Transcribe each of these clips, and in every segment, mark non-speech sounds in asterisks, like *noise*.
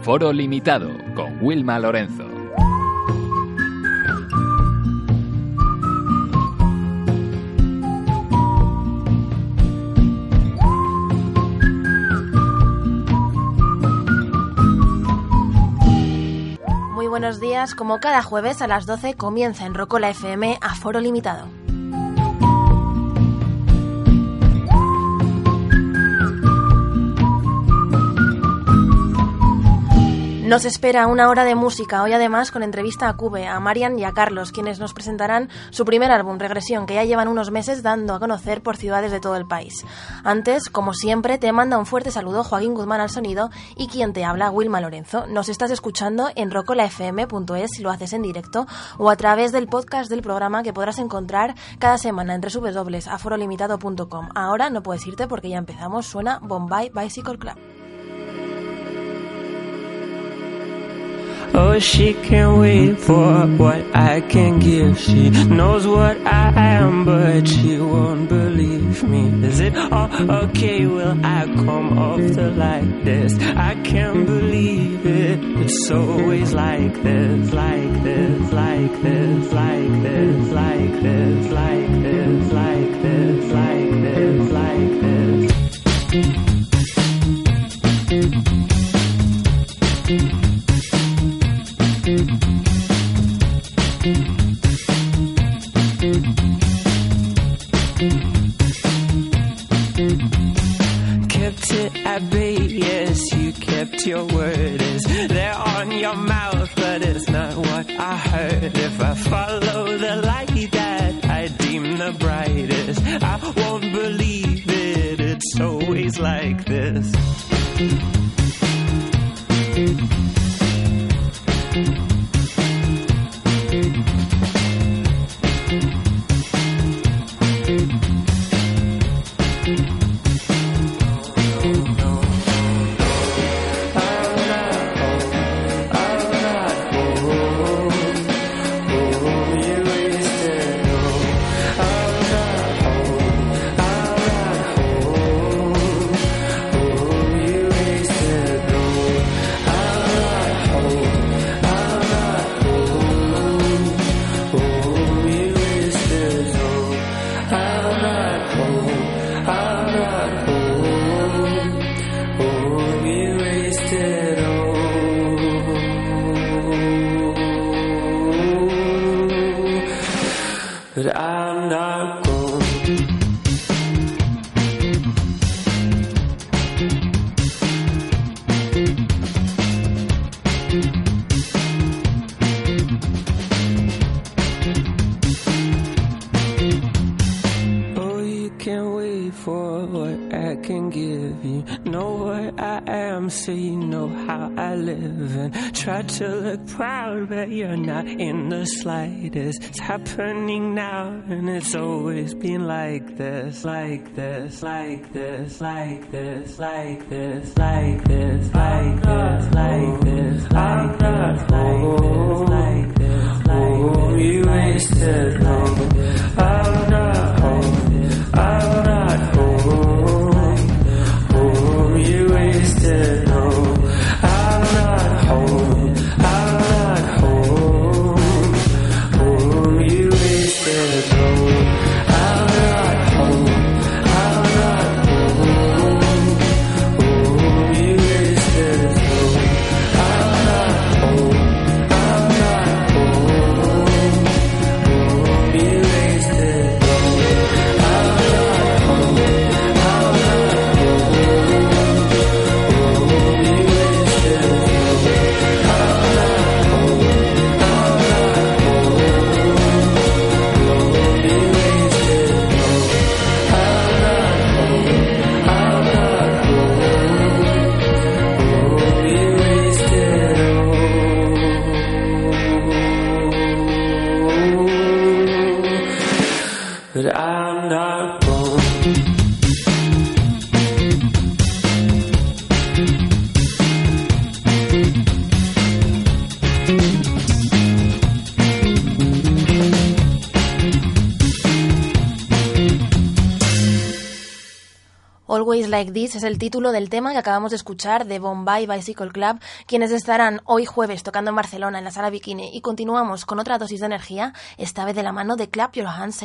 Aforo Limitado con Wilma Lorenzo. Muy buenos días, como cada jueves a las 12 comienza en Rocola FM Aforo Limitado. Nos espera una hora de música, hoy además con entrevista a Cube, a Marian y a Carlos, quienes nos presentarán su primer álbum, Regresión, que ya llevan unos meses dando a conocer por ciudades de todo el país. Antes, como siempre, te manda un fuerte saludo Joaquín Guzmán al sonido y quien te habla, Wilma Lorenzo. Nos estás escuchando en rocolafm.es si lo haces en directo o a través del podcast del programa que podrás encontrar cada semana entre www.aforolimitado.com. Ahora no puedes irte porque ya empezamos, suena Bombay Bicycle Club. Oh, she can't wait for what I can give. She knows what I am, but she won't believe me. Is it all okay? Will I come off the like this? I can't believe it. It's always like this, like this, like this, like this, like this, like this, like this, like this, like this. You your word. Is there on your mouth, but it's not what I heard. If I follow the light that I deem the brightest, I won't believe it. It's always like this. But you're not in the slightest. It's happening now, and it's always been like this, like this, like this, like this, like this, like this, like this, like this, like this, like this, like this, like this. You wasted like Like This es el título del tema que acabamos de escuchar de Bombay Bicycle Club, quienes estarán hoy jueves tocando en Barcelona en la sala Bikini y continuamos con otra dosis de energía, esta vez de la mano de Clap Your Hands.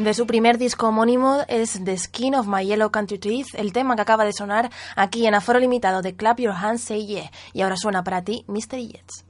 De su primer disco homónimo es The Skin of My Yellow Country Teeth, el tema que acaba de sonar aquí en Aforo Limitado de Clap Your Hands Say Yeah. Y ahora suena para ti Mystery Jets.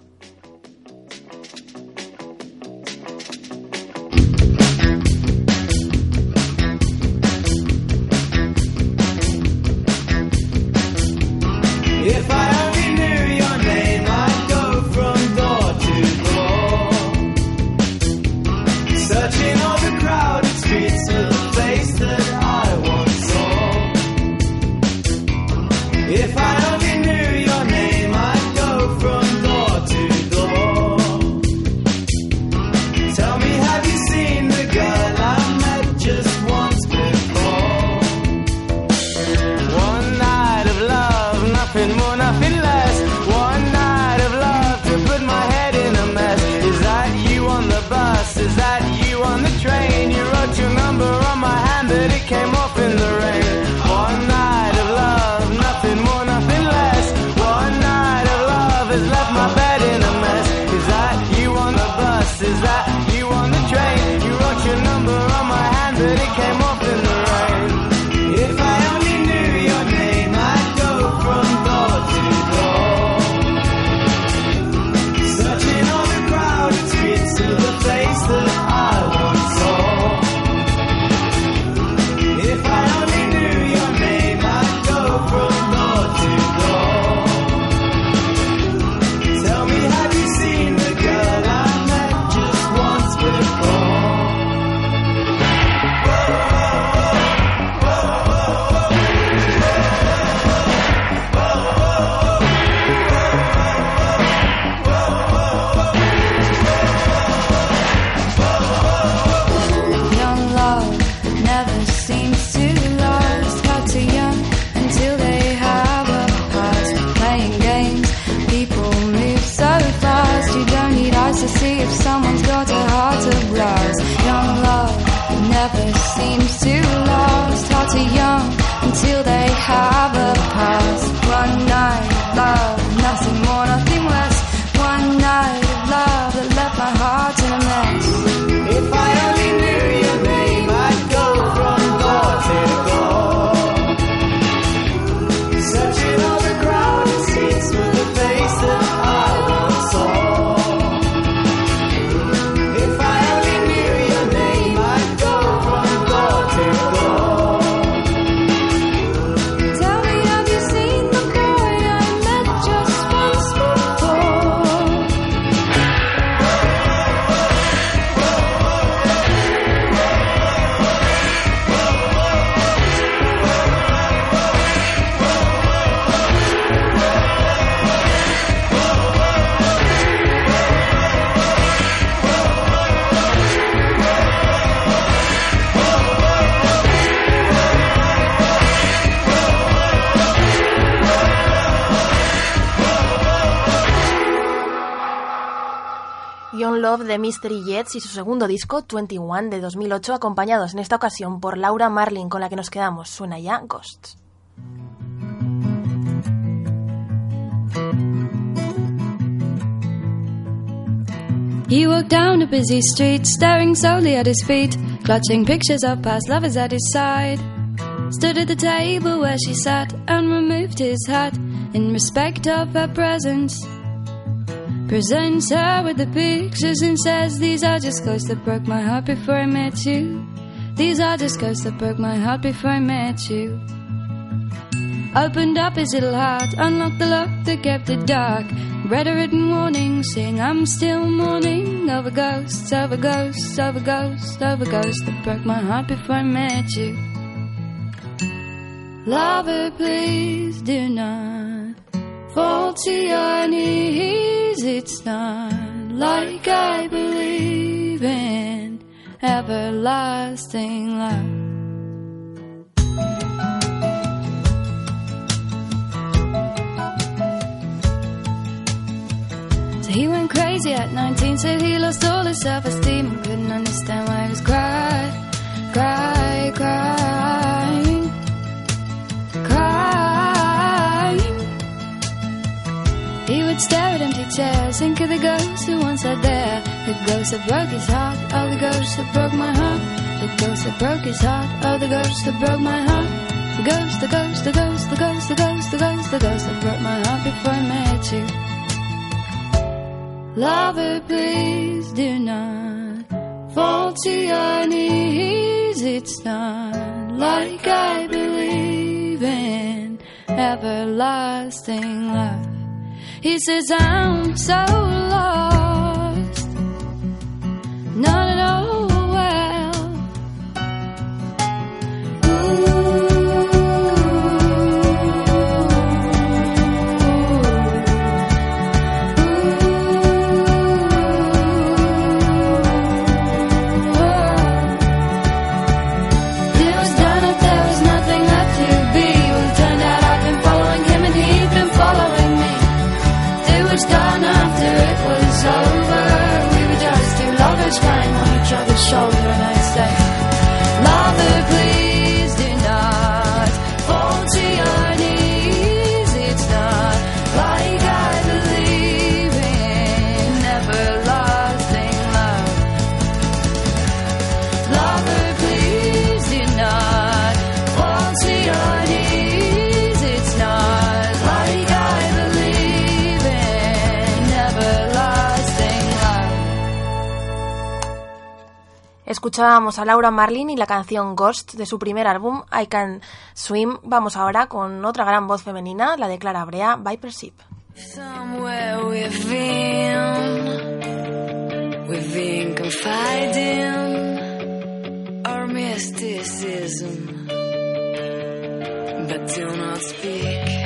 Mystery Jets y su segundo disco, 21, de 2008, acompañados en esta ocasión por Laura Marlin, con la que nos quedamos. Suena ya Ghosts. He walked down a busy street, staring solely at his feet, clutching pictures of past lovers at his side. Stood at the table where she sat and removed his hat in respect of her presence. Presents her with the pictures and says, These are just ghosts that broke my heart before I met you. These are just ghosts that broke my heart before I met you. Opened up his little heart, unlocked the lock that kept it dark. Read a written warning, saying I'm still mourning over ghosts, over ghosts, over ghosts, over ghosts that broke my heart before I met you. Lover, please do not fall to your knees. It's not like I believe in everlasting love. So he went crazy at 19, said he lost all his self-esteem and couldn't understand why he was crying, crying, crying, chairs, think of the ghosts who once sat there, the ghosts that broke his heart, all the ghosts that broke my heart, the ghost that broke his heart. Oh, the ghost that broke my heart. The ghost, the ghost, the ghost, the ghost, the ghost, the ghost, the ghost that broke my heart before I met you. Lover, please do not fall to your knees. It's not like I believe in everlasting love. He says I'm so lost, not at all love. Escuchábamos a Laura Marlin y la canción Ghost de su primer álbum I Can Swim. Vamos ahora con otra gran voz femenina, la de Clara Brea, Viper Ship. Somewhere we've been, we've been confiding our mysticism, but do not speak.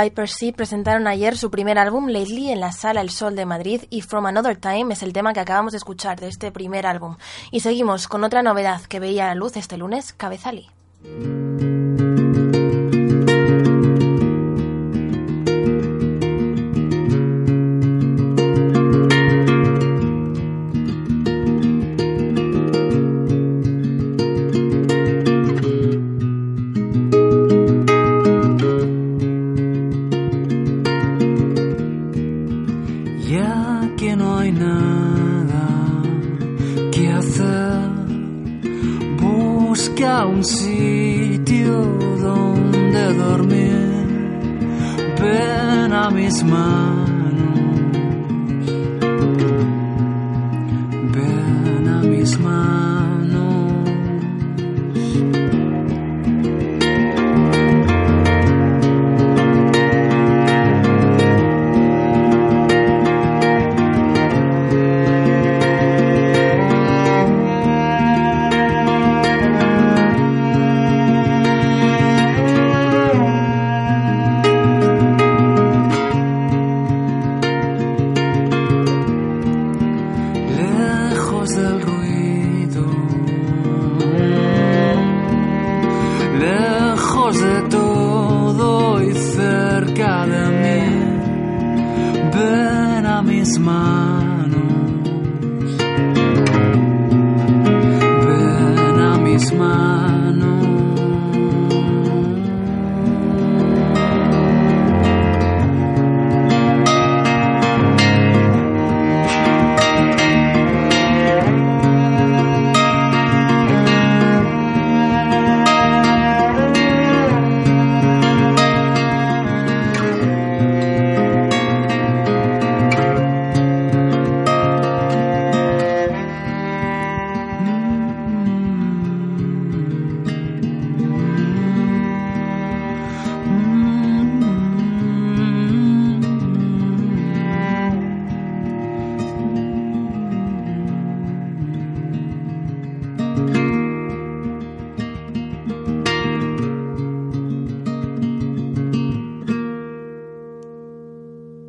Viper Sea presentaron ayer su primer álbum Lately en la Sala El Sol de Madrid y From Another Time es el tema que acabamos de escuchar de este primer álbum. Y seguimos con otra novedad que veía a la luz este lunes, Cabezali.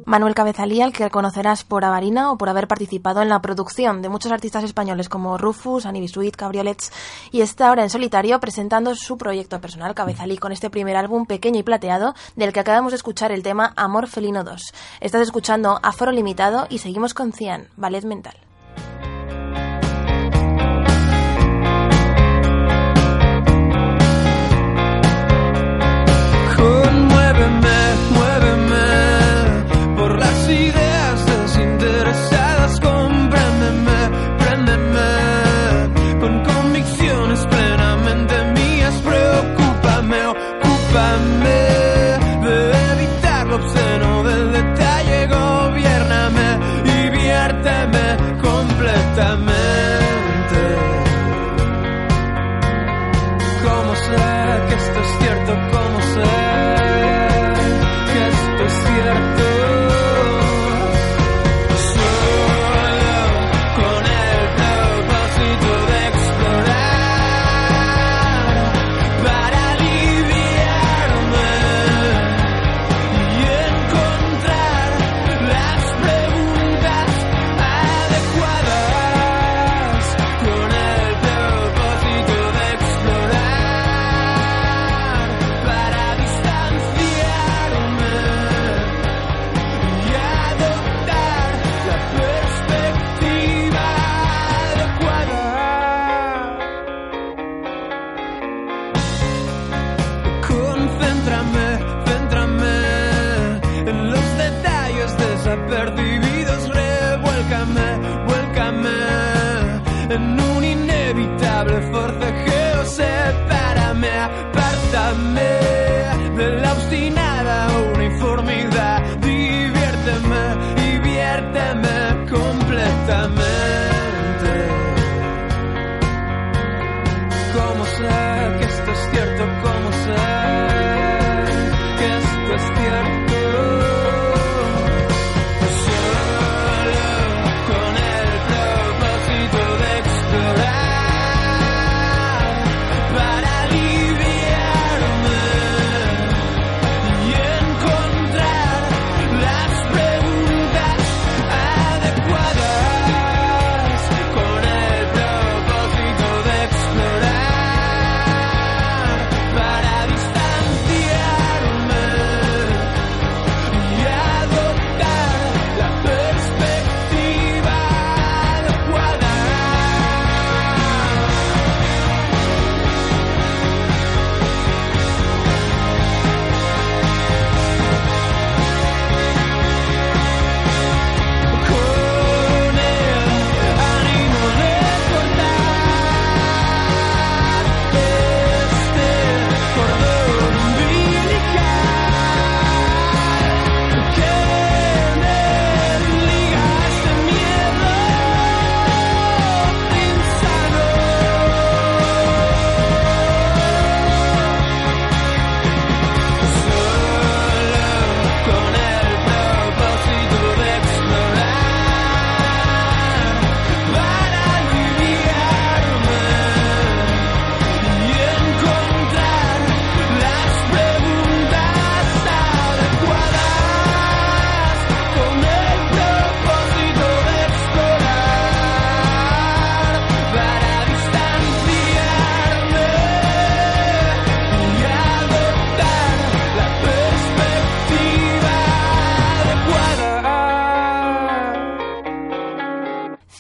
Manuel Cabezalí, al que conocerás por Avarina o por haber participado en la producción de muchos artistas españoles como Rufus, Annie Bisuit, Cabriolets, y está ahora en solitario presentando su proyecto personal Cabezalí con este primer álbum pequeño y plateado del que acabamos de escuchar el tema Amor Felino 2. Estás escuchando Aforo Limitado y seguimos con Cian, Ballet Mental. 16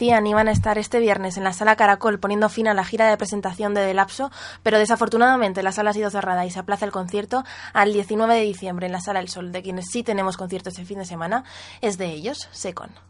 iban a estar este viernes en la sala Caracol poniendo fin a la gira de presentación de Delapso, pero desafortunadamente la sala ha sido cerrada y se aplaza el concierto al 19 de diciembre en la Sala El Sol, de quienes sí tenemos conciertos este fin de semana, es de ellos, Secon.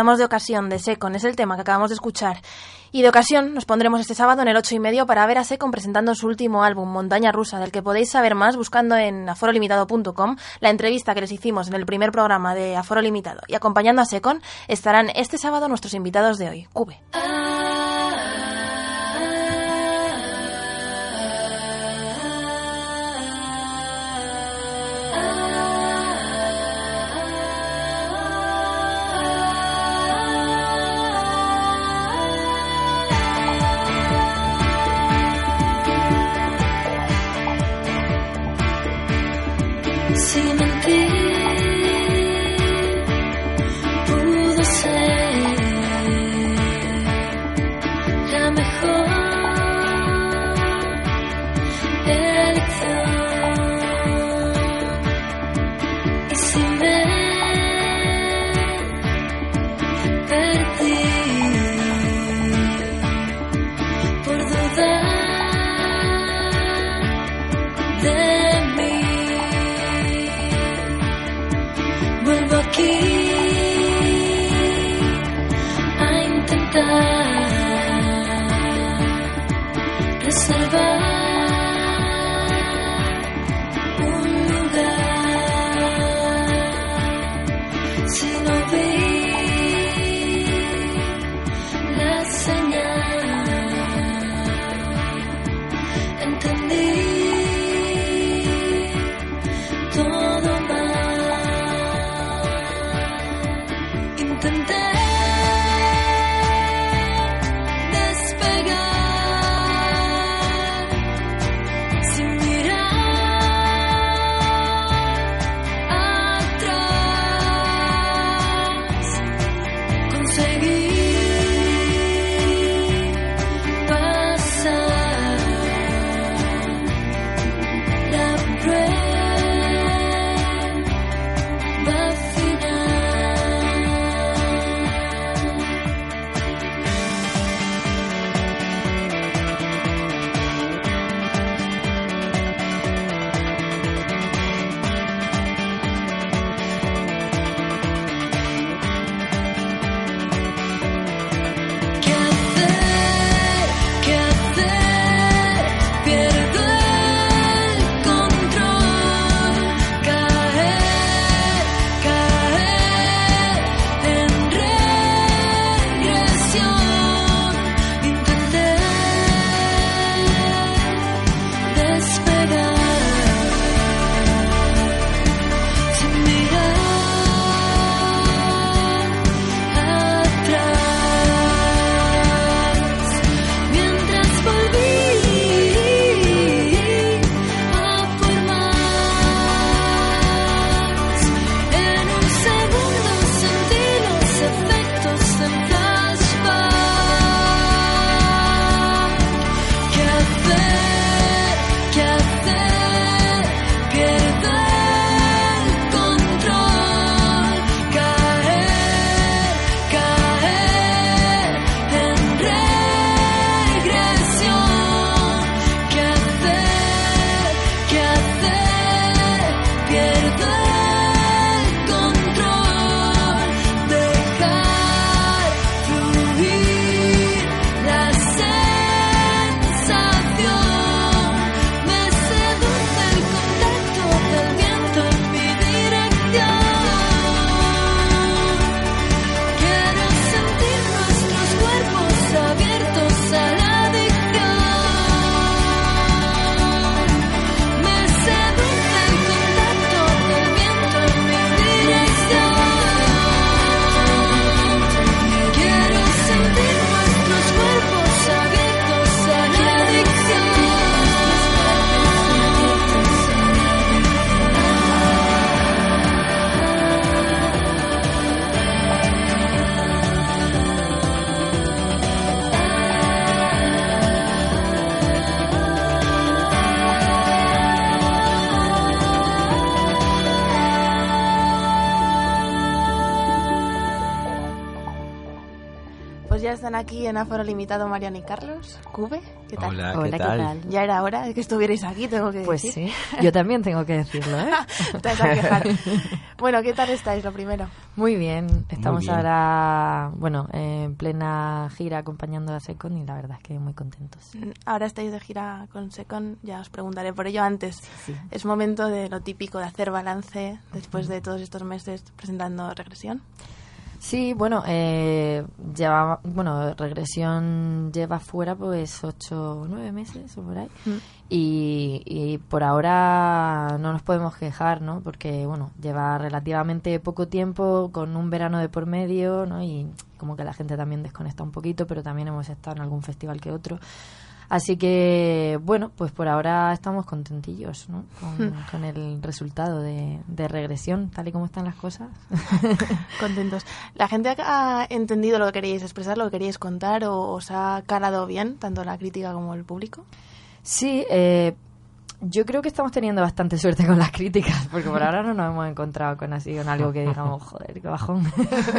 Estamos de ocasión de Secon, es el tema que acabamos de escuchar. Y de ocasión nos pondremos este sábado en el 8 y medio para ver a Secon presentando su último álbum, Montaña Rusa, del que podéis saber más buscando en aforolimitado.com la entrevista que les hicimos en el primer programa de Aforo Limitado. Y acompañando a Secon estarán este sábado nuestros invitados de hoy, Cube. Aquí en Aforo Limitado Marian y Carlos. Cube, ¿qué tal? Hola, Hola, ¿qué ¿qué tal? tal? Ya era hora de que estuvierais aquí, tengo que Pues decir. sí, yo también tengo que decirlo, ¿eh? *laughs* Te vas a quejar. Bueno, ¿qué tal estáis, lo primero? Muy bien, estamos bien. ahora, bueno, en plena gira acompañando a Secon y la verdad es que muy contentos. Ahora estáis de gira con Secon, ya os preguntaré por ello antes. sí. Es momento de lo típico de hacer balance después de todos estos meses presentando regresión. Sí, bueno, eh, lleva, bueno, regresión lleva fuera pues ocho o nueve meses o por ahí. Y, y por ahora no nos podemos quejar, ¿no? Porque, bueno, lleva relativamente poco tiempo con un verano de por medio, ¿no? Y como que la gente también desconecta un poquito, pero también hemos estado en algún festival que otro. Así que, bueno, pues por ahora estamos contentillos, ¿no? Con, con el resultado de, de regresión, tal y como están las cosas. *laughs* Contentos. ¿La gente ha entendido lo que queríais expresar, lo que queríais contar o os ha calado bien, tanto la crítica como el público? Sí, eh, yo creo que estamos teniendo bastante suerte con las críticas, porque por ahora no nos hemos encontrado con así, con algo que digamos, joder, qué bajón.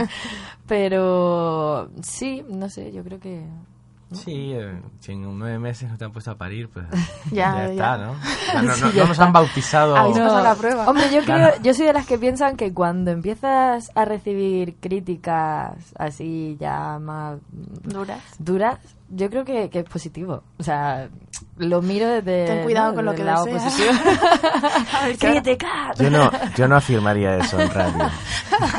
*laughs* Pero sí, no sé, yo creo que... Sí, eh, si en nueve meses no te han puesto a parir, pues *laughs* Ya, ya, ya. está, ¿no? *laughs* Ya no, Sí, no- ya no nos han bautizado. La prueba. Hombre, yo creo, Claro. yo soy de las que piensan que cuando empiezas a recibir críticas así ya más Duras. duras, yo creo que, que es positivo. O sea, lo miro desde. Ten cuidado ¿no? con lo que deseas. positivo. *laughs* A ver, ¿qué- ¡Cállate, Kat! Yo no, yo no afirmaría eso en radio. *laughs*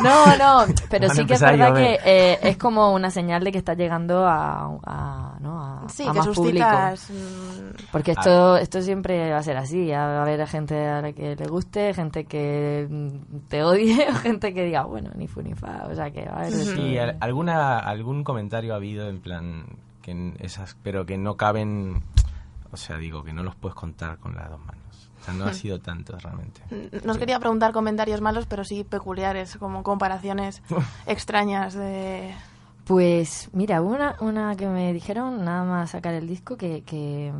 No, no, pero Van sí que es verdad que eh, es como una señal de que está llegando a, a, ¿no? a, Sí, a que más público. suscitas... mm, Porque esto, esto siempre va a ser así. Va a haber gente a la que le guste, gente que mm, te odie *laughs* o gente que diga, bueno, ni fu ni fa. O sea, que va a haber. Sí, al- alguna, algún comentario ha habido en plan que esas, pero que no caben, o sea, digo que no los puedes contar con las dos manos. O sea, no ha sido tanto realmente. Nos quería preguntar comentarios malos, pero sí peculiares, como comparaciones *laughs* extrañas de... Pues mira, hubo una, una que me dijeron nada más sacar el disco que, que,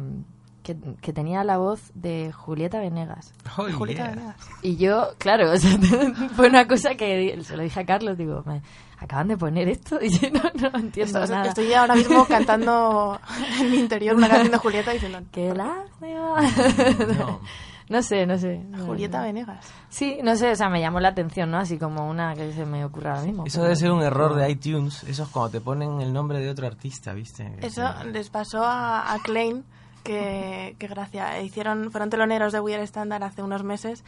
que, que tenía la voz de Julieta Venegas. Oh, Julieta yeah. Venegas. Y yo, claro, *laughs* o sea, *laughs* fue una cosa que se lo dije a Carlos, digo, me acaban de poner esto *laughs* y yo no, no entiendo Esto- nada. estoy ahora mismo cantando *laughs* en mi interior una canción de Julieta diciendo... *laughs* ¡Qué lástima! No. No sé, no sé. Julieta no. Venegas. Sí, no sé, o sea, me llamó la atención, ¿no? Así como una que se me ocurre ahora mismo. Eso pero- debe ser un error de iTunes. Eso es cuando te ponen el nombre de otro artista, ¿viste? Eso les pasó a, a Klein, que, que gracia. Hicieron, fueron teloneros de We Are Standard hace unos meses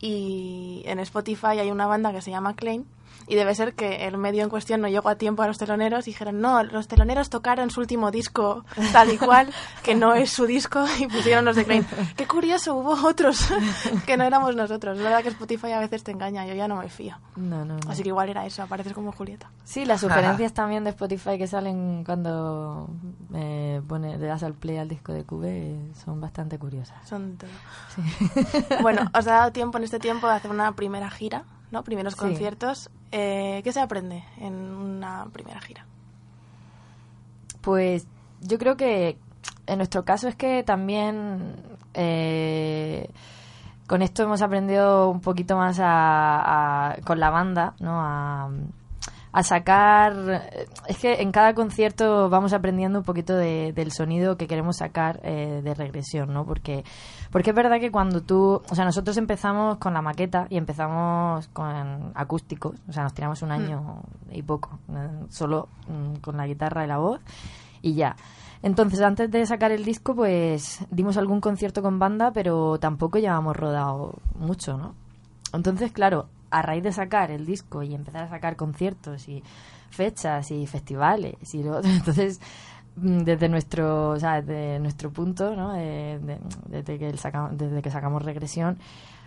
y en Spotify hay una banda que se llama Klein y debe ser que el medio en cuestión no llegó a tiempo a los teloneros y dijeron, no, los teloneros tocaron su último disco tal y cual, que no es su disco y pusieron los de Klein. Qué curioso, hubo otros *laughs* que no éramos nosotros. Es verdad que Spotify a veces te engaña, yo ya no me fío. No, no, no. Así que igual era eso, apareces como Julieta. Sí, las sugerencias también de Spotify que salen cuando eh, pone, le das al play al disco de Cube eh, son bastante curiosas. Son todo. *laughs* Bueno, os ha dado tiempo en este tiempo de hacer una primera gira, ¿no? Primeros Sí. conciertos. Eh, ¿Qué se aprende en una primera gira? Pues yo creo que en nuestro caso es que también eh, con esto hemos aprendido un poquito más a, a- con la banda, ¿no? A, a sacar... Es que en cada concierto vamos aprendiendo un poquito de- del sonido que queremos sacar eh, de regresión, ¿no? Porque, porque es verdad que cuando tú... O sea, nosotros empezamos con la maqueta y empezamos con acústicos, o sea, nos tiramos un año y poco, eh, solo mm, con la guitarra y la voz y ya. Entonces, antes de sacar el disco, pues dimos algún concierto con banda, pero tampoco llevamos rodado mucho, ¿no? Entonces, claro, a raíz de sacar el disco y empezar a sacar conciertos y fechas y festivales y lo otro, *laughs* entonces desde nuestro, o sea, desde nuestro punto, ¿no? De- de- desde, que el saca- desde que sacamos regresión,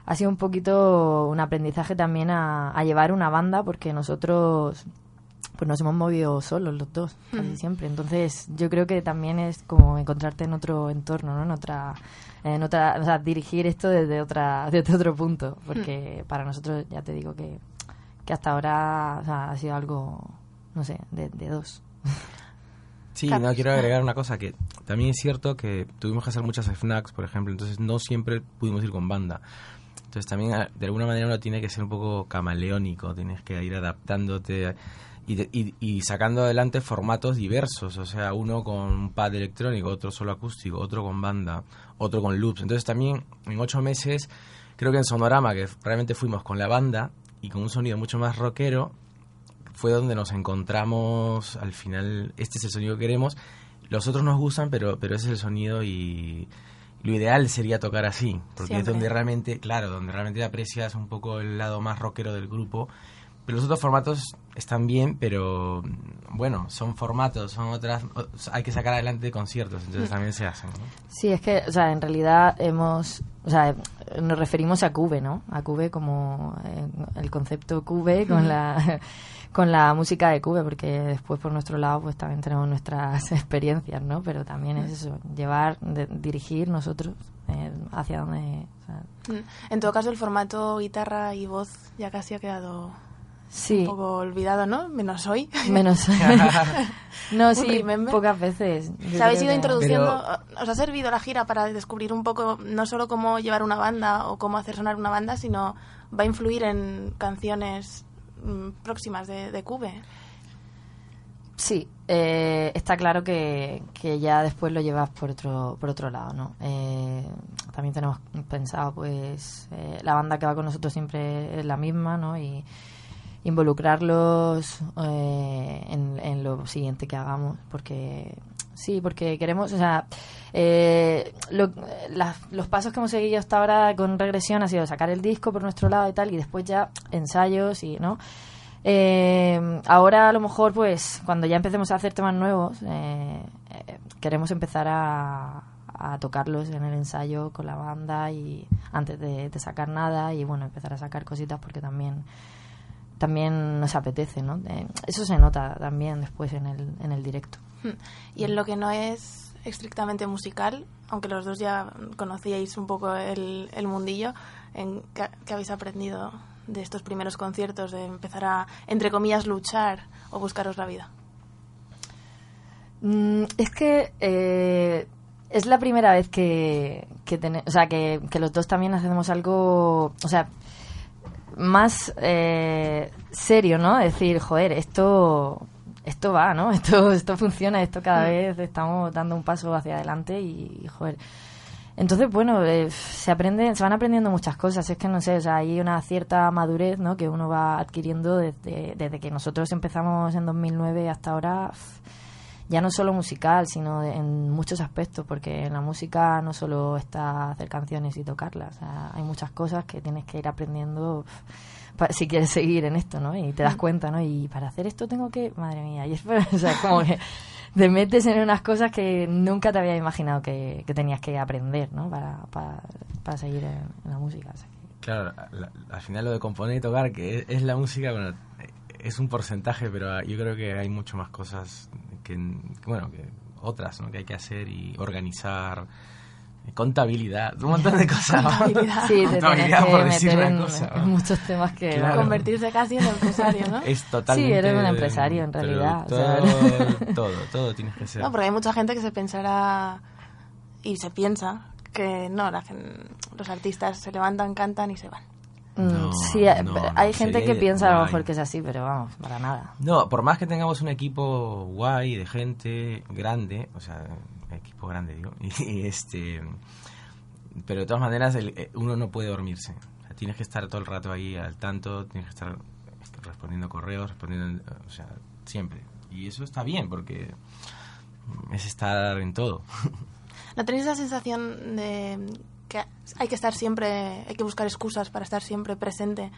ha sido un poquito un aprendizaje también a, a llevar una banda porque nosotros pues nos hemos movido solos los dos casi siempre. Entonces yo creo que también es como encontrarte en otro entorno no en otra en otra o sea dirigir esto desde otra desde otro punto porque para nosotros ya te digo que, que hasta ahora o sea, ha sido algo no sé de, de dos Sí, no, quiero agregar una cosa, que también es cierto que tuvimos que hacer muchas FNACs, por ejemplo, entonces no siempre pudimos ir con banda. Entonces también a- de alguna manera uno tiene que ser un poco camaleónico, tienes que ir adaptándote y- y sacando adelante formatos diversos, o sea, uno con un pad electrónico, otro solo acústico, otro con banda, otro con loops. Entonces también en ocho meses, creo que en Sonorama, que realmente fuimos con la banda y con un sonido mucho más rockero, fue donde nos encontramos al final, este es el sonido que queremos, los otros nos gustan, pero, pero ese es el sonido y lo ideal sería tocar así, porque Siempre. es donde realmente, claro, donde realmente aprecias un poco el lado más rockero del grupo. Pero los otros formatos están bien, pero bueno, son formatos, son otras, hay que sacar adelante conciertos, entonces también se hacen. ¿no? Sí, es que, o sea, en realidad hemos, o sea, nos referimos a Cube, ¿no? A Cube como eh, el concepto Cube con la con la música de Cube, porque después por nuestro lado pues también tenemos nuestras *laughs* experiencias, ¿no? Pero también es eso, llevar, de- dirigir nosotros eh, hacia donde, o sea, Mm. En todo caso, el formato guitarra y voz ya casi ha quedado sí, un poco olvidado, ¿no? Menos hoy. menos, *laughs* *laughs* no, Un sí, remember. pocas veces. ¿Os ha servido la gira para descubrir un poco no solo cómo llevar una banda o cómo hacer sonar una banda, sino va a influir en canciones próximas de, de Cube? Sí, eh, está claro que, que ya después lo llevas por otro por otro lado, ¿no? Eh, también tenemos pensado, pues, eh, la banda que va con nosotros siempre es la misma, ¿no? Y involucrarlos eh, en, en lo siguiente que hagamos, porque sí, porque queremos, o sea, eh, lo- los pasos que hemos seguido hasta ahora con regresión ha sido sacar el disco por nuestro lado y tal, y después ya ensayos y, ¿no? Eh, ahora a lo mejor, pues, cuando ya empecemos a hacer temas nuevos, eh, eh, queremos empezar a, tocarlos en el ensayo con la banda y antes de, de sacar nada y bueno, empezar a sacar cositas porque también también nos apetece, ¿no? Eh, eso se nota también después en el, en el directo. Y en lo que no es estrictamente musical, aunque los dos ya conocíais un poco el, mundillo, en ¿qué, habéis aprendido de estos primeros conciertos, de empezar a, entre comillas, luchar o buscaros la vida? Mm, es que eh, es la primera vez que, que, tene- o sea, que, que los dos también hacemos algo, o sea, más eh, serio, ¿no? Decir, joder, esto esto va, ¿no? *laughs* Esto esto funciona, esto cada vez estamos dando un paso hacia adelante y, joder. Entonces, bueno, eh, se aprende, se van aprendiendo muchas cosas. Es que no sé, o sea, hay una cierta madurez, ¿no? Que uno va adquiriendo desde, desde que nosotros empezamos en 2009 hasta ahora. Ya no solo musical, sino en muchos aspectos, porque en la música no solo está hacer canciones y tocarlas. O sea, hay muchas cosas que tienes que ir aprendiendo si quieres seguir en esto, ¿no? Y te das cuenta, ¿no? Y para hacer esto tengo que, madre mía, y es, *laughs* o sea, como que te metes en unas cosas que nunca te había imaginado que, que tenías que aprender, ¿no? Para, para, para seguir en, en la música. o sea que- Claro, la- al final lo de componer y tocar, que es, es la música, bueno, es un porcentaje, pero yo creo que hay mucho más cosas que, bueno, que otras, ¿no? Que hay que hacer y organizar, contabilidad, un montón de cosas. Contabilidad. Sí, te tienes Contabilidad, que por decir una cosa. en muchos temas que... Claro. Convertirse casi en empresario, ¿no? Es totalmente... Sí, eres un empresario, en realidad, o Todo, sea. *laughs* todo, todo tienes que ser. No, porque hay mucha gente que se pensará y se piensa que no, la los artistas se levantan, cantan y se van. Mm, No, sí, hay- no, no, hay gente sería que piensa a lo mejor que es así, pero vamos, para nada. No, por más que tengamos un equipo guay de gente grande, o sea, equipo grande digo, *laughs* y este, pero de todas maneras el- eh, uno no puede dormirse. O sea, tienes que estar todo el rato ahí al tanto, tienes que estar respondiendo correos, respondiendo, o sea, siempre. Y eso está bien porque es estar en todo. *laughs* ¿No tenéis esa sensación de que hay que estar siempre, hay que buscar excusas para estar siempre presente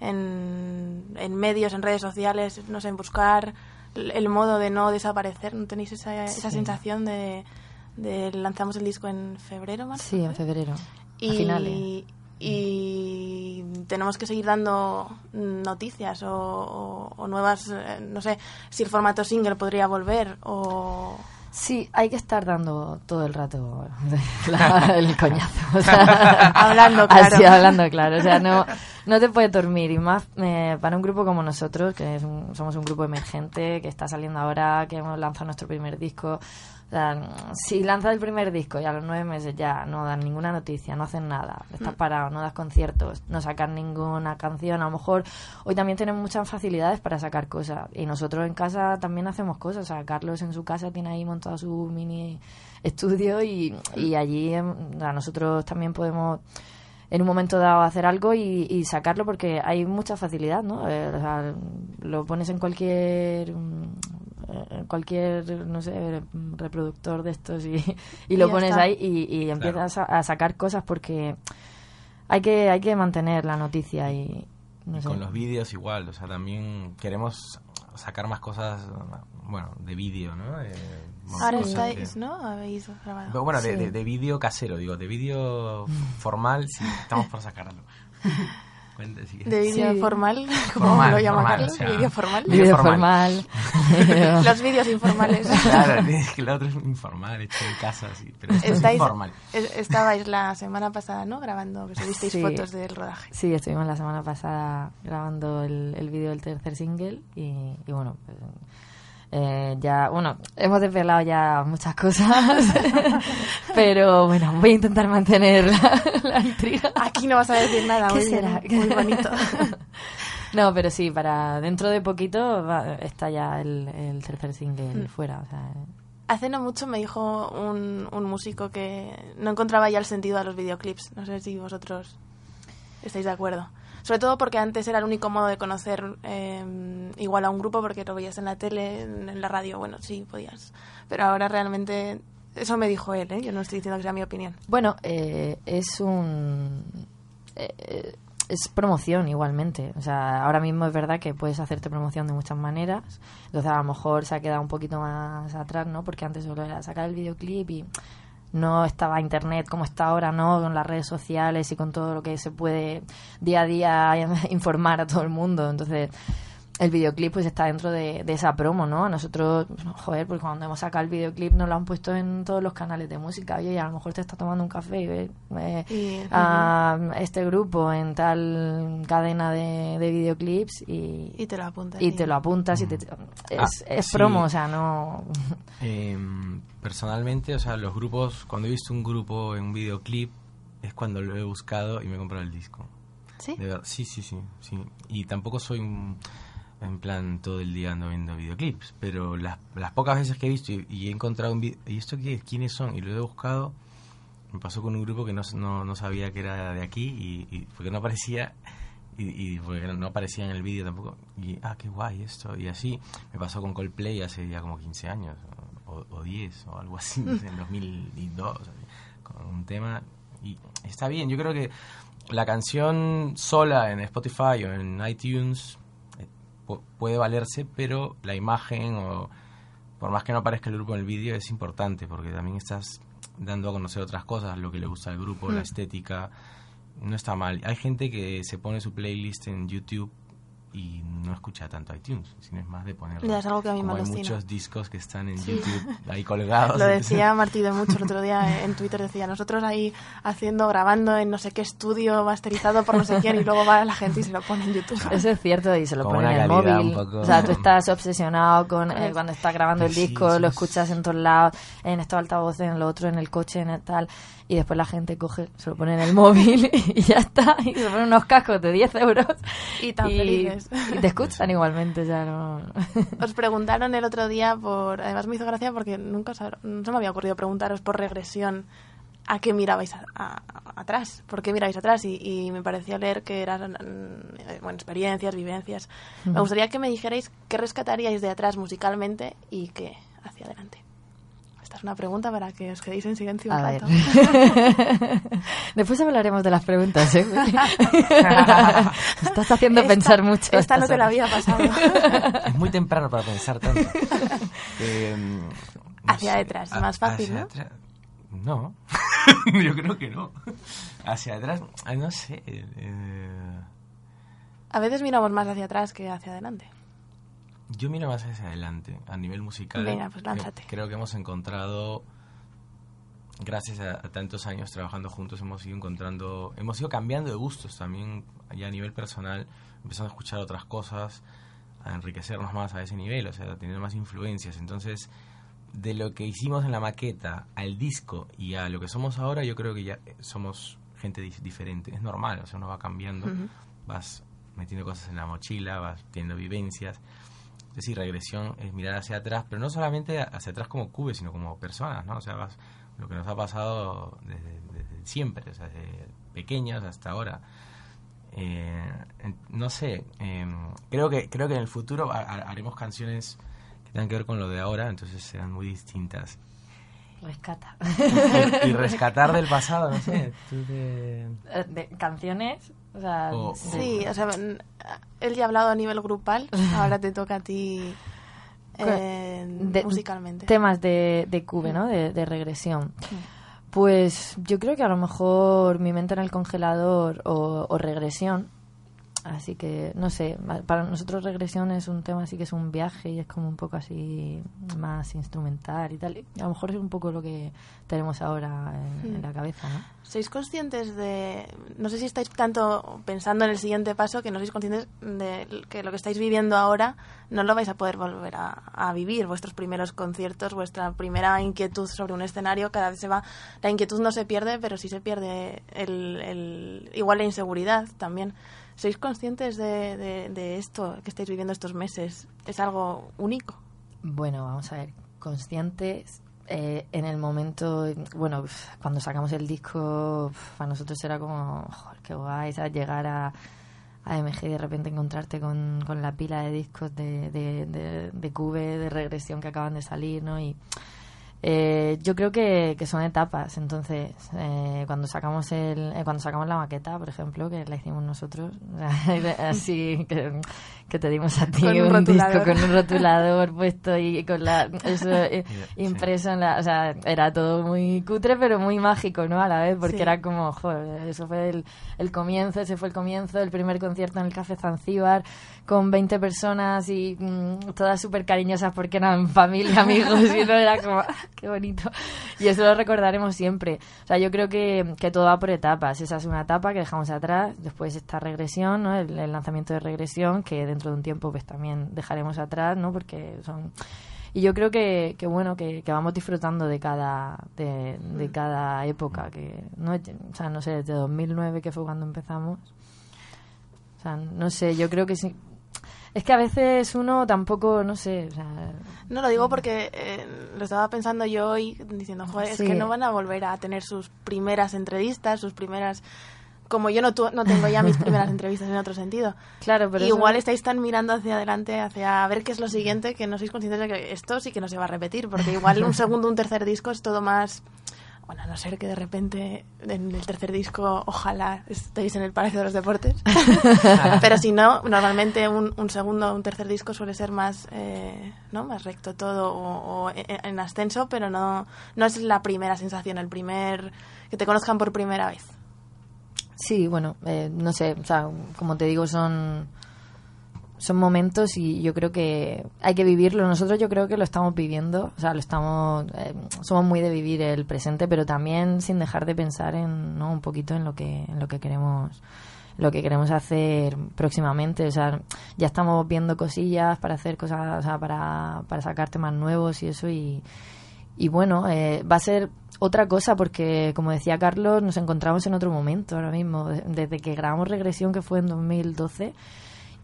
en, en medios, en redes sociales, no sé, en buscar el modo de no desaparecer? ¿No tenéis esa, esa sensación de, de lanzamos el disco en febrero, marzo? Sí, en febrero. y, a finales. y tenemos que seguir dando noticias o, o- o nuevas, eh, no sé, si el formato single podría volver o... Sí, hay que estar dando todo el rato *laughs* la- el coñazo. o sea, *laughs* Hablando claro. Así, hablando claro. O sea, no, *laughs* no te puedes dormir. Y más eh, para un grupo como nosotros, que es un- somos un grupo emergente, que está saliendo ahora, que hemos lanzado nuestro primer disco. O sea, si lanzas el primer disco y a los nueve meses ya no dan ninguna noticia, no hacen nada, estás Mm. parado, no das conciertos, no sacan ninguna canción, a lo mejor hoy también tenemos muchas facilidades para sacar cosas y nosotros en casa también hacemos cosas, o sea, Carlos en su casa tiene ahí montado su mini estudio y, y allí em, a nosotros también podemos en un momento dado hacer algo y, y sacarlo porque hay mucha facilidad, ¿no? Eh, o sea, lo pones en cualquier mm, cualquier no sé reproductor de estos y, lo pones está. ahí y, y empiezas a, a sacar cosas porque hay que hay que mantener la noticia y no Y sé. con los vídeos igual, o sea, también queremos sacar más cosas, bueno, de vídeo, ¿no? Eh, Ahora estáis, que- ¿no? Habéis grabado. Bueno, de, Sí. de, de vídeo casero, digo, de vídeo formal, sí, estamos por sacarlo. *laughs* Cuenta, sí. De vídeo Sí. formal, *laughs* como Formal, lo llama formal, Carlos, o sea, vídeo formal. vídeo formal. *laughs* Los vídeos informales. *laughs* Claro, es que el otro es informal, hecho en casa, sí, pero esto es Estáis, informal. es- estabais la semana pasada, ¿no? Grabando, que subisteis Sí. fotos del rodaje. Sí, estuvimos la semana pasada grabando el, el vídeo del tercer single y, y bueno, pues, eh, ya, bueno, hemos desvelado ya muchas cosas, *laughs* pero bueno, voy a intentar mantener la, la intriga. Aquí no vas a decir nada, ¿Qué muy, bien, será? muy bonito. *laughs* No, pero sí, para dentro de poquito va- está ya el, el tercer single Mm. fuera. O sea, Hace no mucho me dijo un, un músico que no encontraba ya el sentido a los videoclips. No sé si vosotros estáis de acuerdo. Sobre todo porque antes era el único modo de conocer eh, igual a un grupo porque lo veías en la tele, en, en la radio, bueno, sí, podías. Pero ahora realmente, eso me dijo él, ¿eh? yo no estoy diciendo que sea mi opinión. Bueno, eh, es un... eh, es promoción igualmente. O sea, ahora mismo es verdad que puedes hacerte promoción de muchas maneras. Entonces a lo mejor se ha quedado un poquito más atrás, ¿no? Porque antes solo era sacar el videoclip y no estaba internet como está ahora, ¿no? Con las redes sociales y con todo lo que se puede día a día *laughs* informar a todo el mundo. Entonces el videoclip pues está dentro de, de esa promo, ¿no? A nosotros, joder, pues cuando hemos sacado el videoclip nos lo han puesto en todos los canales de música. Oye, y a lo mejor te estás tomando un café y ves eh, a este grupo en tal cadena de, de videoclips y, Y te lo apuntas. y te lo apuntas y te, es, Ah, es sí. promo, o sea, no... *laughs* Em, personalmente, o sea, los grupos, cuando he visto un grupo en un videoclip, es cuando lo he buscado y me he comprado el disco. ¿Sí? De sí, sí, sí, sí. Y tampoco soy un- en plan todo el día ando viendo videoclips, pero las, las pocas veces que he visto y, y he encontrado un video, ¿y esto qué es? ¿Quiénes son? Y lo he buscado, me pasó con un grupo que no, no, no sabía que era de aquí y, y porque no aparecía y, y porque no aparecía en el vídeo tampoco. Y, ah, qué guay esto. Y así me pasó con Coldplay hace ya como 15 años o, o 10 o algo así, en 2002, así, con un tema. Y está bien, yo creo que la canción sola en Spotify o en iTunes puede valerse, pero la imagen o por más que no aparezca el grupo en el vídeo es importante porque también estás dando a conocer otras cosas, lo que le gusta al grupo, la Mm. estética, no está mal. Hay gente que se pone su playlist en YouTube y no escucha tanto iTunes, sino es más de ponerlo. Ya, es algo que a mí me Como hay muchos discos que están en Sí. YouTube ahí colgados. *laughs* Lo decía *laughs* Martí de mucho el otro día en Twitter, decía, nosotros ahí haciendo, grabando en no sé qué estudio, masterizado por no sé quién, y luego va la gente y se lo pone en YouTube. *laughs* Eso es cierto y se lo Con ponen en el móvil. un poco- O sea, tú estás obsesionado con eh, el- cuando estás grabando el Sí, disco, sí, lo sí. escuchas en todos lados, en estos altavoces, en lo otro, en el coche, en el tal. Y después la gente coge, se lo pone en el móvil *laughs* y ya está. Y se ponen unos cascos de 10 euros. Y tan felices. y te escuchan igualmente, ya no. *laughs* Os preguntaron el otro día por... Además me hizo gracia porque nunca no se me había ocurrido preguntaros por regresión a qué mirabais a- a- a- atrás, por qué mirabais atrás y, y me pareció leer que eran mm, eh, bueno, experiencias, vivencias. Me gustaría que me dijerais qué rescataríais de atrás musicalmente y qué hacia adelante. Esta es una pregunta para que os quedéis en silencio un A ver. rato. *laughs* Después hablaremos de las preguntas, ¿eh? *laughs* Estás haciendo Esta- pensar mucho. a Esta no te la había pasado. Es muy temprano para pensar tanto. *laughs* Eh, no Hacia sé, detrás, a- más fácil, hacia ¿no? atrás- No, yo creo que no. Hacia atrás, no sé. eh, A veces miramos más hacia atrás que hacia adelante. Yo miro más hacia adelante, a nivel musical. Venga, pues lánzate. Creo, que hemos encontrado, gracias a, a tantos años trabajando juntos, hemos ido encontrando, hemos ido cambiando de gustos también, ya a nivel personal, empezando a escuchar otras cosas, a enriquecernos más a ese nivel, o sea, a tener más influencias. Entonces, de lo que hicimos en la maqueta al disco y a lo que somos ahora, yo creo que ya eh, somos gente di- diferente. Es normal, o sea, uno va cambiando, vas metiendo cosas en la mochila, vas teniendo vivencias. Es decir, regresión es mirar hacia atrás, pero no solamente hacia atrás como cube, sino como personas, ¿no? O sea, vas, lo que nos ha pasado desde, desde siempre, o sea, desde pequeños hasta ahora. Eh, no sé, eh, creo que creo que en el futuro ha- ha- haremos canciones que tengan que ver con lo de ahora, entonces serán muy distintas. Rescata. Y, rescatar del pasado, no sé. tú Eh, *laughs* de canciones, o sea, O- Sí, o sea, él ya ha hablado a nivel grupal, *laughs* ahora te toca a ti eh, de- musicalmente. temas de, de cube, ¿no? De, de regresión. Pues yo creo que a lo mejor mi mente en el congelador o, o regresión. Así que, no sé, para nosotros regresión es un tema así que es un viaje y es como un poco así más instrumental y tal. Y a lo mejor es un poco lo que tenemos ahora en, en la cabeza, ¿no? ¿Sois conscientes de.? No sé si estáis tanto pensando en el siguiente paso que no sois conscientes de que lo que estáis viviendo ahora no lo vais a poder volver a, a vivir. Vuestros primeros conciertos, vuestra primera inquietud sobre un escenario, cada vez se va. La inquietud no se pierde, pero sí se pierde el, el- igual la inseguridad también. ¿Sois conscientes de, de- esto que estáis viviendo estos meses? ¿Es algo único? Bueno, vamos a ver, conscientes eh, en el momento, bueno, cuando sacamos el disco, para nosotros era como, joder, qué guay, ¿sabes? llegar a, AMG y de repente encontrarte con, con la pila de discos de, de, de, de de regresión que acaban de salir, ¿no? Y eh, yo creo que, que son etapas. Entonces, eh, cuando sacamos el, eh, cuando sacamos la maqueta, por ejemplo, que la hicimos nosotros, *laughs* así que, que te dimos a ti Con un un, disco con un rotulador *laughs* puesto y con la eso eh, impreso en la, o sea, era todo muy cutre pero muy mágico, ¿no? A la vez, porque Sí. era como, joder, eso fue el, el comienzo, ese fue el comienzo, el primer concierto en el Café Zanzíbar con 20 personas y mm, todas súper cariñosas porque eran familia, amigos, y no era como, "Ah, qué bonito. Y eso lo recordaremos siempre. O sea, yo creo que, que todo va por etapas. Esa es una etapa que dejamos atrás, después esta regresión, ¿no? El, el lanzamiento de regresión, que dentro de un tiempo pues también dejaremos atrás, ¿no? Porque son... Y yo creo que, que bueno, que, que vamos disfrutando de cada, de, de cada época, que no, o sea, no sé, desde 2009 que fue cuando empezamos. O sea, no sé, yo creo que sí. Es que a veces uno tampoco, no sé, o sea, No lo digo porque eh, lo estaba pensando yo hoy diciendo, joder, es que no van a volver a tener sus primeras entrevistas, sus primeras... Como yo no, tu- no tengo ya mis *laughs* primeras entrevistas en otro sentido. claro, pero Igual eso- estáis tan mirando hacia adelante, hacia a ver qué es lo siguiente, que no sois conscientes de que esto sí que no se va a repetir, porque igual un *laughs* segundo, un tercer disco es todo más... Bueno, a no ser que de repente en el tercer disco ojalá estéis en el Palacio de los Deportes. *laughs* Pero si no, normalmente un, un segundo o un tercer disco suele ser más, eh, ¿no? más recto todo o, o en ascenso, pero no, no es la primera sensación, el primer... que te conozcan por primera vez. Sí, bueno, eh, no sé, o sea, como te digo, son son momentos y yo creo que hay que vivirlo. Nosotros yo creo que lo estamos viviendo, o sea, lo estamos eh, somos muy de vivir el presente, pero también sin dejar de pensar en, ¿no? un poquito en lo que en lo que queremos lo que queremos hacer próximamente, o sea, ya estamos viendo cosillas para hacer cosas, o sea, para, para sacar temas nuevos y eso y y bueno, eh, va a ser otra cosa porque, como decía Carlos, nos encontramos en otro momento ahora mismo. De- Desde que grabamos Regresión, que fue en 2012,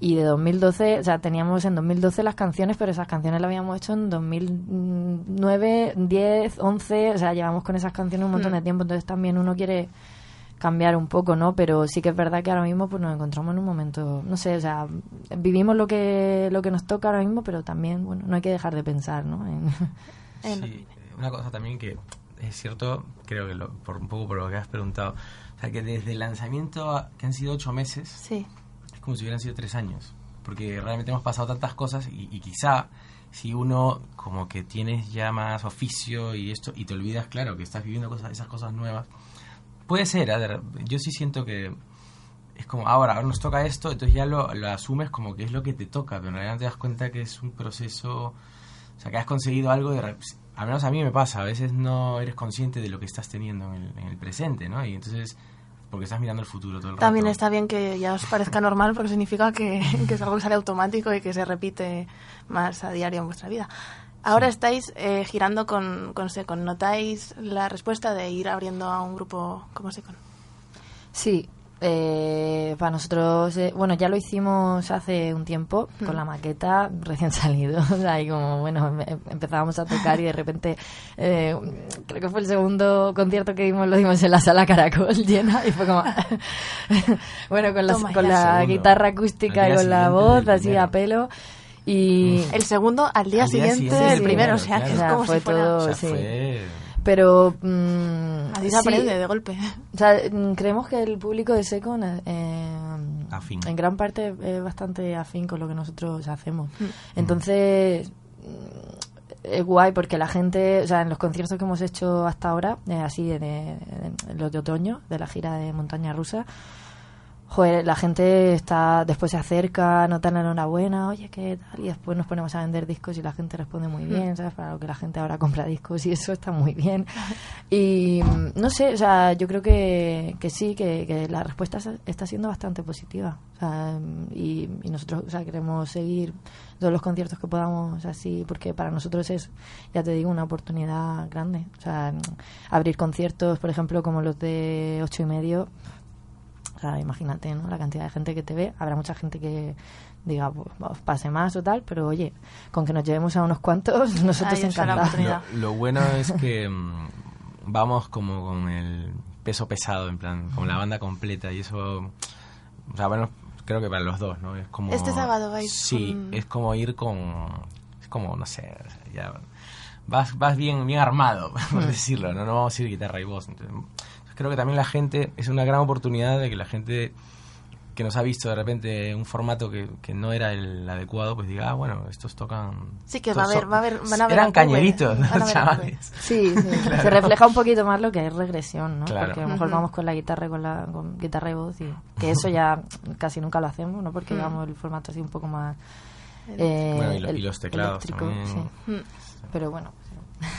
y de 2012, o sea, teníamos en 2012 las canciones, pero esas canciones las habíamos hecho en 2009, 10, 11, o sea, llevamos con esas canciones un montón de tiempo, entonces también uno quiere cambiar un poco, ¿no? Pero sí que es verdad que ahora mismo pues nos encontramos en un momento, no sé, o sea, vivimos lo que lo que nos toca ahora mismo, pero también, bueno, no hay que dejar de pensar, ¿no? En- En- Sí, una cosa también que es cierto, creo que lo- por un poco por lo que has preguntado, o sea que desde el lanzamiento, a- que han sido ocho meses, Sí. es como si hubieran sido tres años, porque realmente hemos pasado tantas cosas y, y quizá si uno como que tienes ya más oficio y esto y te olvidas, claro, que estás viviendo cosas, esas cosas nuevas, puede ser. De re- yo sí siento que es como ahora, ahora nos toca esto, entonces ya lo, lo asumes como que es lo que te toca, pero en realidad te das cuenta que es un proceso, o sea, que has conseguido algo de... Al menos a mí me pasa, a veces no eres consciente de lo que estás teniendo en el, en el presente, ¿no? Y entonces, porque estás mirando el futuro todo el rato. También está bien que ya os parezca normal porque significa que, *laughs* que es algo que sale automático y que se repite más a diario en vuestra vida. Ahora estáis eh, girando con, con Secon. ¿Notáis la respuesta de ir abriendo a un grupo como Secon? Sí, eh, para nosotros, eh, bueno, ya lo hicimos hace un tiempo con la maqueta recién *laughs* salido. O sea, y como, bueno, em- empezábamos a tocar y de repente, eh, creo que fue el segundo concierto que dimos, lo dimos en la sala Caracol *laughs* llena y fue como, *laughs* bueno, con, las- con la Segundo. guitarra acústica y con la voz así a pelo. Y, El segundo al día Al día siguiente siguiente del del primero, o sea, que claro. es O sea, como fue si fuera... todo- O sea, sí. fue... pero... mm, Así se sí, aprende de golpe. O sea, mm, creemos que el público de Secon eh, Afín. en gran parte es bastante afín con lo que nosotros hacemos. Mm. Entonces, mm, es guay porque la gente, o sea, en los conciertos que hemos hecho hasta ahora, eh, así en los de otoño, de la gira de Montaña Rusa, joder, la gente está después se acerca, notan la enhorabuena, oye, ¿qué tal? Y después nos ponemos a vender discos y la gente responde muy bien, ¿sabes? Para lo que la gente ahora compra discos y eso está muy bien. Y no sé, o sea, yo creo que, que sí, que, que la respuesta está siendo bastante positiva. O sea, y, y nosotros, o sea, queremos seguir todos los conciertos que podamos así, porque para nosotros es, ya te digo, una oportunidad grande. O sea, abrir conciertos, por ejemplo, como los de ocho y medio, sea, imagínate, ¿no? La cantidad de gente que te ve. Habrá mucha gente que diga, pues, os pase más o tal, pero oye, con que nos llevemos a unos cuantos, *laughs* nosotros encantados. Lo, lo bueno es que mm, vamos como con el peso pesado, en plan, con la banda completa y eso, o sea, bueno, creo que para los dos, ¿no? Es como... Este sábado vais Sí, con- es como ir con... Es como, no sé, ya... Vas, vas bien, bien armado, *laughs* por decirlo, ¿no? No vamos a ir guitarra y voz. Entonces, creo que también la gente... Es una gran oportunidad de que la gente que nos ha visto de repente un formato que, que no era el adecuado, pues diga, ah, bueno, estos tocan... Sí, que va a haber, va a haber, van a ver Eran cañeritos, los chavales. Sí, sí. *laughs* se refleja un poquito más lo que es regresión, ¿no? Claro. Porque a lo mejor Ujú. vamos con la guitarra y con la con guitarra y voz y que eso ya casi nunca lo hacemos, ¿no? Porque Mm. llevamos el formato así un poco más eh, Bueno, y lo- y el- los teclados eléctrico, también. sí. Mm. Pero bueno,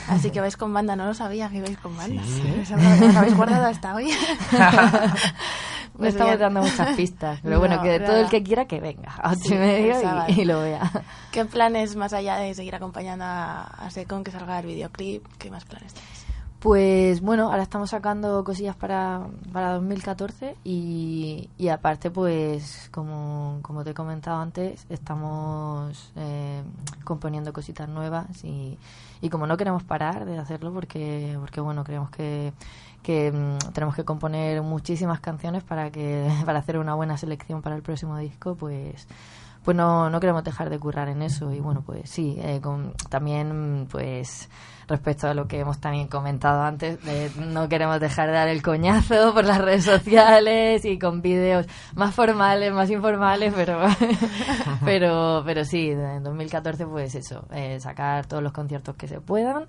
Así que vais con banda, no lo sabía que ibais con banda. Sí. Eso no lo habéis guardado hasta hoy. *laughs* no Pues estamos bien. dando muchas pistas, pero No, bueno, que todo nada. el que quiera que venga a ocho Sí, y y, y lo vea. ¿Qué planes más allá de seguir acompañando a, a Secon, que salga el videoclip? ¿Qué más planes tenéis? Pues bueno, ahora estamos sacando cosillas para, para 2014 y, y aparte pues como, como te he comentado antes, estamos eh, componiendo cositas nuevas y, y como no queremos parar de hacerlo porque, porque bueno, creemos que, que mm, tenemos que componer muchísimas canciones para, que, *laughs* para hacer una buena selección para el próximo disco, pues pues no, no queremos dejar de currar en eso. Y bueno pues sí eh, con- también pues respecto a lo que hemos también comentado antes de no queremos dejar de dar el coñazo *laughs* por las redes sociales y con vídeos más formales más informales pero *laughs* pero pero sí en 2014 pues eso eh, sacar todos los conciertos que se puedan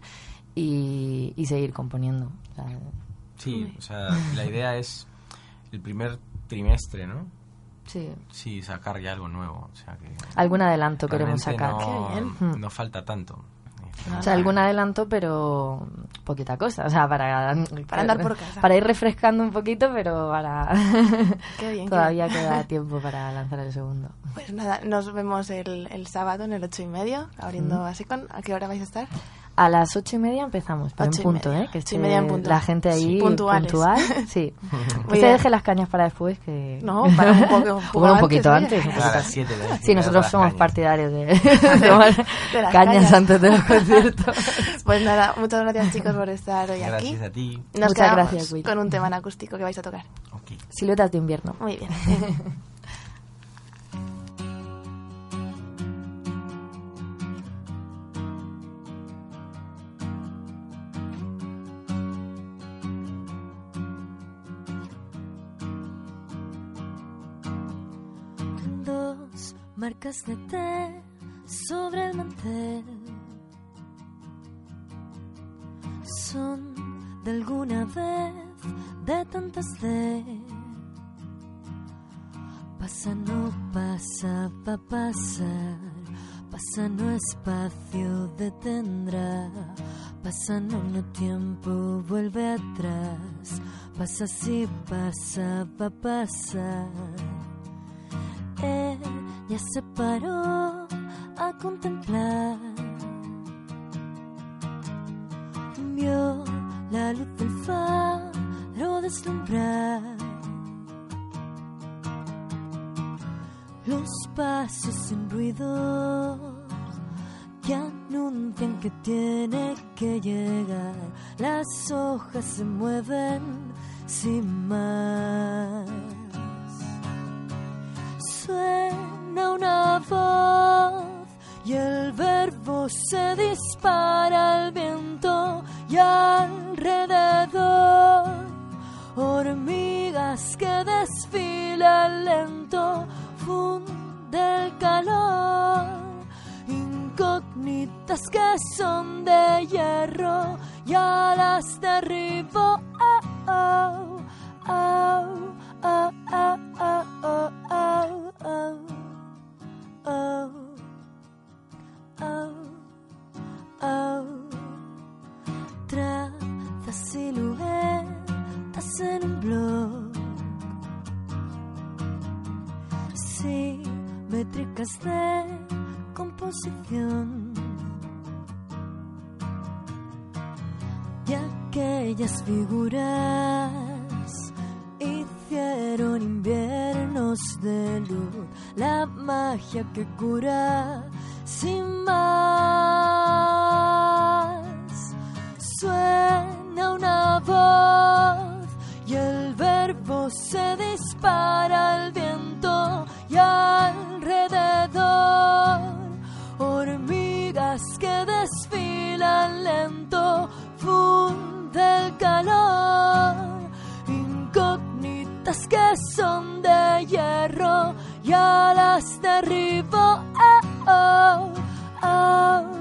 y, y seguir componiendo. O sea, Sí, o sea, la idea es el primer trimestre, ¿no? Sí Sí, sacar ya algo nuevo. O sea, que algún adelanto queremos sacar No, Qué bien. no falta tanto. O sea, algún adelanto, pero poquita cosa. O sea, para, Para andar por casa. Para ir refrescando un poquito, pero para. *laughs* Qué bien, qué Todavía bien. queda *laughs* tiempo para lanzar el segundo. Pues nada, nos vemos el, el sábado en el ocho y medio, abriendo Mm. a Secon. ¿A qué hora vais a estar? A las ocho y media empezamos, pero Ocho en punto, media. ¿eh? Que Ocho y esté media en punto. la gente ahí *laughs* Sí. Puntual. Sí. Que se deje las cañas para después, que... No, para un poco- *laughs* un poco Bueno, un antes, poquito antes. un A las antes. siete Sí, nosotros somos cañas. partidarios de, *laughs* de tomar De las cañas cañas. antes de los conciertos. Pues nada, muchas gracias chicos por estar hoy aquí. Gracias a ti. Nos Muchas gracias, Will. con un tema en acústico que vais a tocar. Ok. Siluetas de invierno. Muy bien. Marcas de té sobre el mantel. Son de alguna vez, de tantas de. Pasa, no pasa, va a pasar, pasa, no espacio detendrá, pasa, no, no tiempo vuelve atrás, pasa, si pasa, va a pasar. Ella se paró a contemplar. Vio la luz del faro deslumbrar. Los pasos sin ruido que anuncian que tiene que llegar. Las hojas se mueven sin más suena una voz y el verbo se dispara al viento y alrededor. Hormigas que desfilan lento funde el calor. Incógnitas que son de hierro y alas derribo oh, de composición y aquellas figuras hicieron inviernos de luz, la magia que cura sin más. Suena una voz y el verbo se dispara calor. Incógnitas que son de hierro y alas derribo. Oh, oh, oh, oh,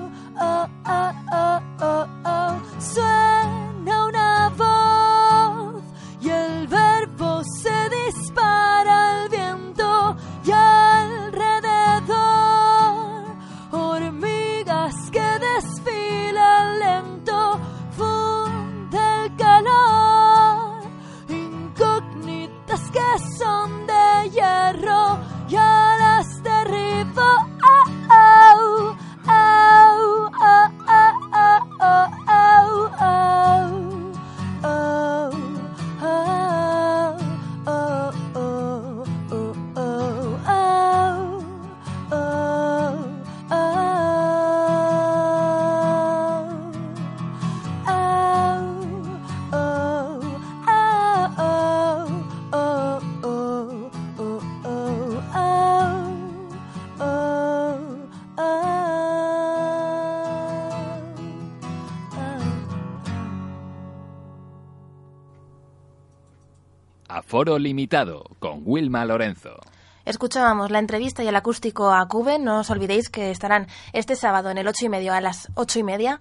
Aforo limitado con Wilma Lorenzo. Escuchábamos la entrevista y el acústico a Cube. No os olvidéis que estarán este sábado en el ocho y medio a las ocho y media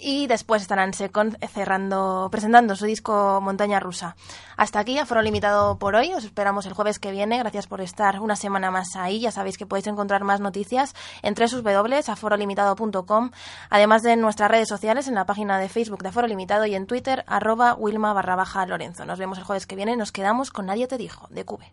y después estarán cerrando, presentando su disco Montaña Rusa. Hasta aquí, aforo limitado por hoy. Os esperamos el jueves que viene. Gracias por estar una semana más ahí. Ya sabéis que podéis encontrar más noticias en www.aforolimitado.com, además de en nuestras redes sociales, en la página de Facebook de Aforo Limitado y en Twitter, arroba Wilma barra baja Lorenzo. Nos vemos el jueves que viene. Nos quedamos con Nadie te dijo, de Cube.